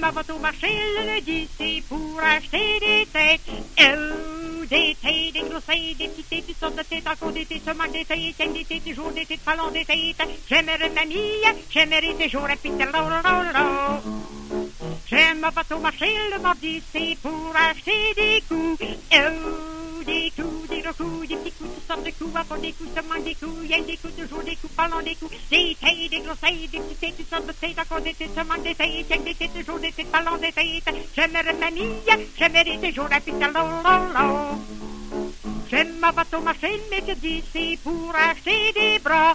M'en vais au marché le lundi, pour acheter des têtes. Oh, des têtes, des grosses des petites têtes, toutes sortes de têtes, encore des têtes, seulement des têtes, des têtes, des jours, des têtes, ballons, des têtes. J'aimerais mamie, j'aimerais des jours, et puis de Je m'en vais au marché le mardi, c'est pour acheter des coups. Oh, des coups, des gros sortes de coups, encore des coups, seulement des coups, il y a des coups, toujours des coups, parlant des coups, des tailles, des grosses tailles, des petites toutes sortes de tailles, encore des têtes, seulement des tailles, il des têtes, toujours des têtes, parlant des tailles. J'aimerais mamie, j'aimerais des jours, et puis de Je m'en vais au marché le mercredi, c'est pour acheter des bras.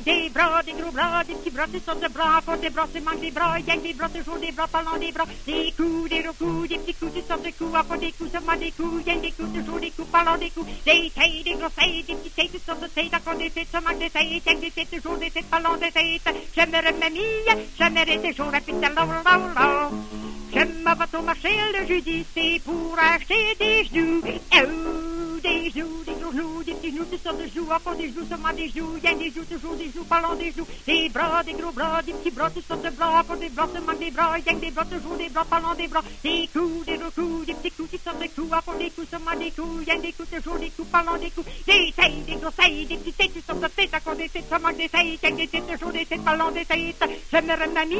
Oh, des bras, des gros bras, des petits bras, des sortes de bras, encore des bras, c'est manque des bras, il y a des bras, toujours des bras, parlant des bras, des coups, des gros coups, des petits coups, des sortes de coups, encore des coups, seulement des coups, il y a des coups, toujours des coups, parlant des coups, des tailles, des grosses tailles, des petites tailles, des sortes de tailles, encore des têtes, seulement des tailles, il y a des têtes, toujours des têtes, parlant des têtes. J'aimerais mamie, j'aimerais des jours, et puis Je m'en vais au marché le jeudi, c'est pour acheter des genoux. Oh, des genoux, des genoux, des petits genoux, toutes sortes de genoux, encore des genoux, seulement des il y a des genoux, toujours des genoux, parlant des genoux, des bras, des gros bras, des petits bras, toutes sortes de bras, encore des bras, seulement des bras, y a des bras, toujours des bras, parlant des bras, des coups, des gros coups, des petits coups, toutes sortes de coups, encore des coups, seulement des coups, y a des coups, toujours des coups, parlant des coups, des tailles, des grosses tailles, des petites têtes, toutes sortes de têtes, encore des têtes, seulement des tailles, il y a des têtes, toujours des têtes, parlant des têtes, j'aimerais mamie,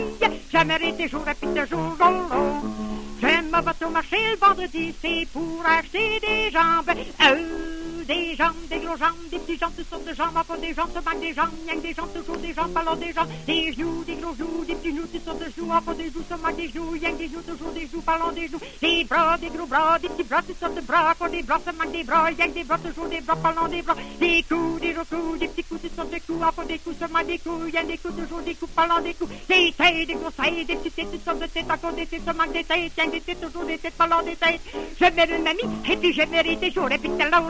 j'aimerais des jours, et puis des jours, oh, oh. Je m'en vais au marché le vendredi, c'est pour acheter des jambes. Oh, des jambes, des gros jambes, des petits jambes, toutes sortes de jambes, encore des jambes, se manque des jambes, que des jambes, toujours des jambes, alors des jambes, des genoux, des gros genoux, des petits genoux, toutes sortes de genoux, encore des genoux, se manque des genoux, que des genoux, toujours des genoux, parlant des genoux, des bras, des gros bras, des petits bras, toutes sortes de bras, encore des bras, se manque des bras, que des bras, toujours des bras, parlant des bras, des coups, des gros coups, des petits coups, toutes sortes de coups, encore des coups, se manque des coups, rien des coups, toujours des coups, parlant des coups, des têtes, des grosses têtes, des petites têtes, toutes sortes de têtes, encore des têtes, se manque des têtes, rien des têtes, toujours des têtes, parlant des têtes, je mets une mamie, et puis je mérite des jours, et là,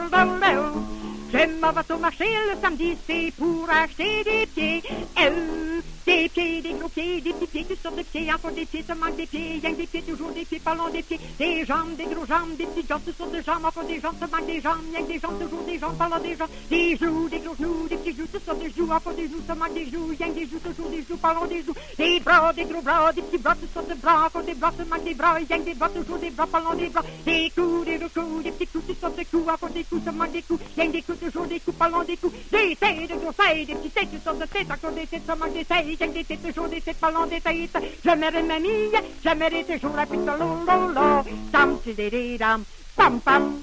m'en vais au marché le samedi, c'est pour acheter des pieds. Euh, des pieds, des gros pieds, des petits pieds, toutes sortes de pieds, encore des pieds, seulement des pieds, rien que des pieds, toujours des pieds, parlons des pieds, des jambes, des gros jambes, des petites jambes, toutes sortes de jambes, encore des jambes, seulement des jambes, rien que des jambes, toujours des jambes, parlons des jambes, des genoux, des gros genoux, des genoux, encore des genoux, seulement des genoux, rien des genoux, toujours des genoux, parlons des genoux, des bras, des gros bras, des petits bras, toutes sortes de bras, encore des bras, seulement des bras, rien des bras, toujours des bras, parlons des bras, des coups, des gros coups, des petits coups, toutes sortes de coups, encore des coups, seulement des coups, rien des coups, toujours des coups, parlons des coups, des têtes, des grosses têtes, des petites têtes, toutes sortes de têtes, encore des têtes, seulement des têtes, rien des têtes, toujours des têtes, parlons des têtes, j'aimerais toujours la piste, lolo, tam, pam, pam.